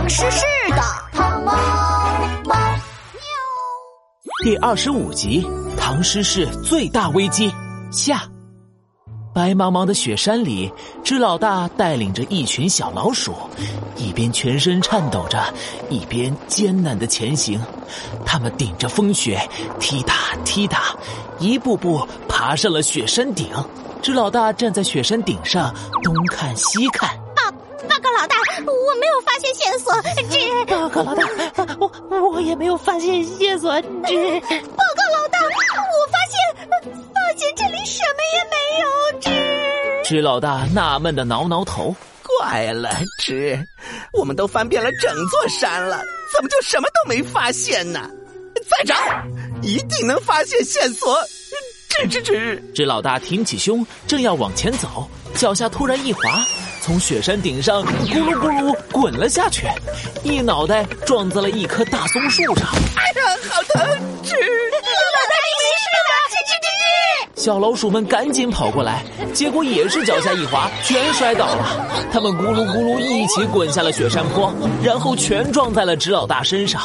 唐诗诗的糖猫猫喵。第二十五集《唐诗诗最大危机》下。白茫茫的雪山里，知老大带领着一群小老鼠，一边全身颤抖着，一边艰难的前行。他们顶着风雪，踢踏踢踏，一步步爬上了雪山顶。知老大站在雪山顶上，东看西看。老大，我没有发现线索。这报告老大，我我也没有发现线索。这报告老大，我发现发现这里什么也没有。这知老大纳闷的挠挠头，怪了，知我们都翻遍了整座山了，怎么就什么都没发现呢？再找，一定能发现线索。吱吱吱！知老大挺起胸，正要往前走，脚下突然一滑，从雪山顶上咕噜咕噜滚了下去，一脑袋撞在了一棵大松树上。哎呀，好疼！吱！老大你没事吧？吱吱吱吱！小老鼠们赶紧跑过来，结果也是脚下一滑，全摔倒了。他们咕噜咕噜一起滚下了雪山坡，然后全撞在了纸老大身上。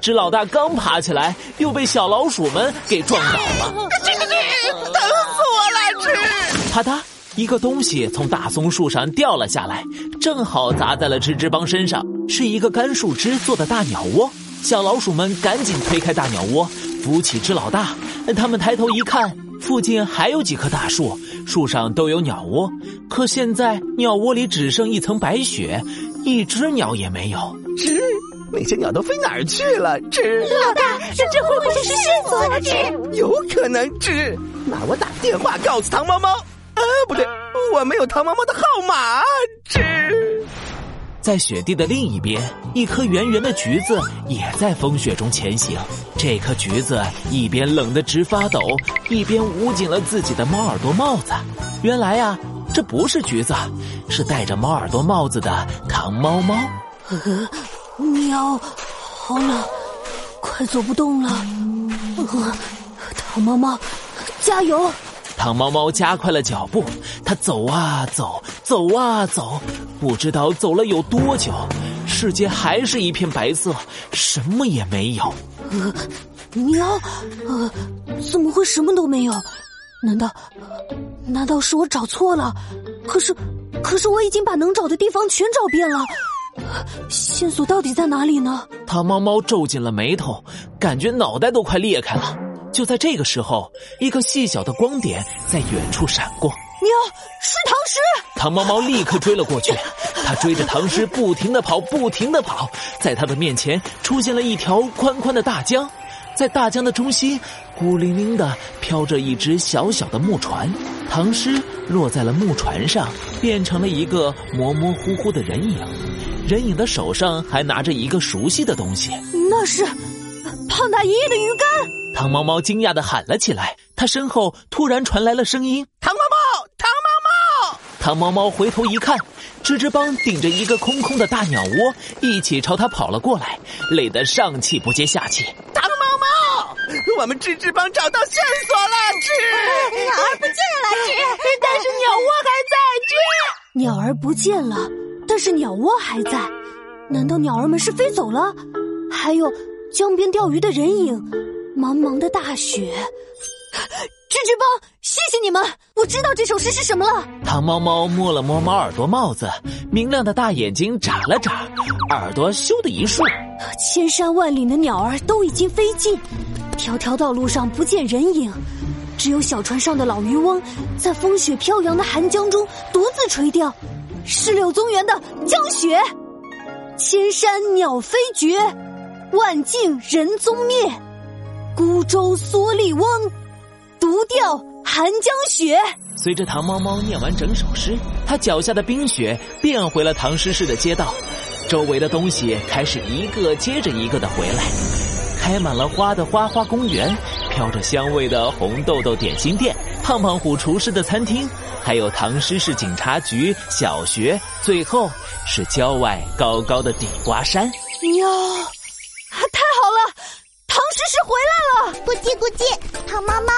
纸老大刚爬起来，又被小老鼠们给撞倒了。疼死我了！吱！啪嗒，一个东西从大松树上掉了下来，正好砸在了吱吱帮身上，是一个干树枝做的大鸟窝。小老鼠们赶紧推开大鸟窝，扶起只老大。他们抬头一看，附近还有几棵大树，树上都有鸟窝，可现在鸟窝里只剩一层白雪，一只鸟也没有。吱！那些鸟都飞哪儿去了？吱！老大，这这会不会是线索？吱！有可能。吱！那我打电话告诉唐猫猫。啊，不对，我没有唐猫猫的号码。吱！在雪地的另一边，一颗圆圆的橘子也在风雪中前行。这颗橘子一边冷得直发抖，一边捂紧了自己的猫耳朵帽子。原来呀，这不是橘子，是戴着猫耳朵帽子的糖猫猫。喵，好冷，快走不动了。呃、糖猫猫，加油！唐猫猫加快了脚步，它走啊走，走啊走，不知道走了有多久，世界还是一片白色，什么也没有。呃，喵，呃，怎么会什么都没有？难道，难道是我找错了？可是，可是我已经把能找的地方全找遍了。线索到底在哪里呢？汤猫猫皱紧了眉头，感觉脑袋都快裂开了。就在这个时候，一个细小的光点在远处闪过。喵，是唐诗！唐猫猫立刻追了过去，它追着唐诗不停的跑，不停的跑。在它的面前出现了一条宽宽的大江，在大江的中心，孤零零的飘着一只小小的木船。唐诗落在了木船上，变成了一个模模糊糊的人影。人影的手上还拿着一个熟悉的东西，那是胖大爷爷的鱼竿。唐猫猫惊讶的喊了起来，他身后突然传来了声音：“唐猫猫，唐猫猫！”唐猫猫回头一看，吱吱帮顶着一个空空的大鸟窝，一起朝他跑了过来，累得上气不接下气。唐猫猫，我们吱吱帮找到线索了，吱！鸟儿不见了，吱！但是鸟窝还在，吱！鸟儿不见了。但是鸟窝还在，难道鸟儿们是飞走了？还有江边钓鱼的人影，茫茫的大雪。吱吱帮，谢谢你们，我知道这首诗是什么了。唐猫猫摸了摸猫耳朵帽子，明亮的大眼睛眨了眨，耳朵咻的一竖。千山万岭的鸟儿都已经飞尽，条条道路上不见人影，只有小船上的老渔翁，在风雪飘扬的寒江中独自垂钓。是柳宗元的《江雪》，千山鸟飞绝，万径人踪灭。孤舟蓑笠翁，独钓寒江雪。随着唐猫猫念完整首诗，他脚下的冰雪变回了唐诗诗的街道，周围的东西开始一个接着一个的回来，开满了花的花花公园，飘着香味的红豆豆点心店，胖胖虎厨师的餐厅。还有唐诗市警察局、小学，最后是郊外高高的地瓜山。喵，太好了，唐诗诗回来了！咕叽咕叽，唐猫猫，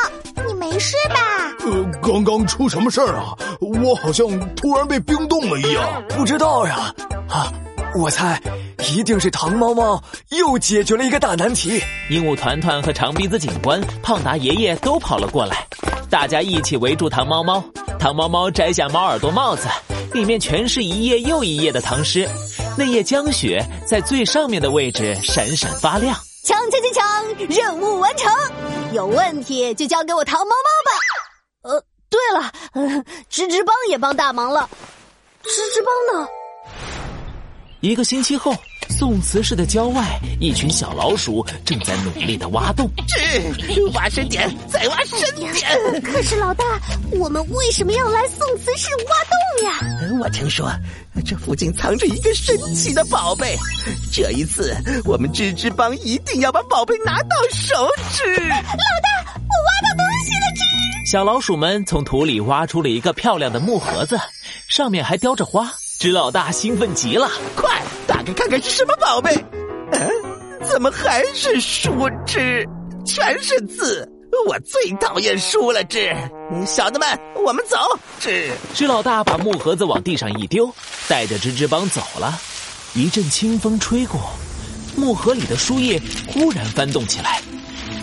你没事吧？呃，刚刚出什么事儿啊？我好像突然被冰冻了一样。不知道呀。啊，我猜一定是唐猫猫又解决了一个大难题。鹦鹉团团和长鼻子警官、胖达爷爷都跑了过来，大家一起围住唐猫猫。唐猫猫摘下猫耳朵帽子，里面全是一页又一页的唐诗，那夜江雪在最上面的位置闪闪发亮。抢抢抢抢！任务完成。有问题就交给我糖猫猫吧。呃，对了，呃，吱吱帮也帮大忙了。芝芝帮呢？一个星期后，宋慈市的郊外，一群小老鼠正在努力的挖洞。吱，挖深点，再挖深点。可是老大，我们为什么要来宋慈市挖洞呀？我听说这附近藏着一个神奇的宝贝，这一次我们吱吱帮一定要把宝贝拿到手。指，老大，我挖到东西了。吱，小老鼠们从土里挖出了一个漂亮的木盒子，上面还雕着花。吱老大兴奋极了，快打开看看是什么宝贝？嗯，怎么还是书？吱，全是字。我最讨厌书了，吱！小的们，我们走。吱，吱老大把木盒子往地上一丢，带着吱吱帮走了。一阵清风吹过，木盒里的书页忽然翻动起来，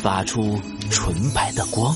发出纯白的光。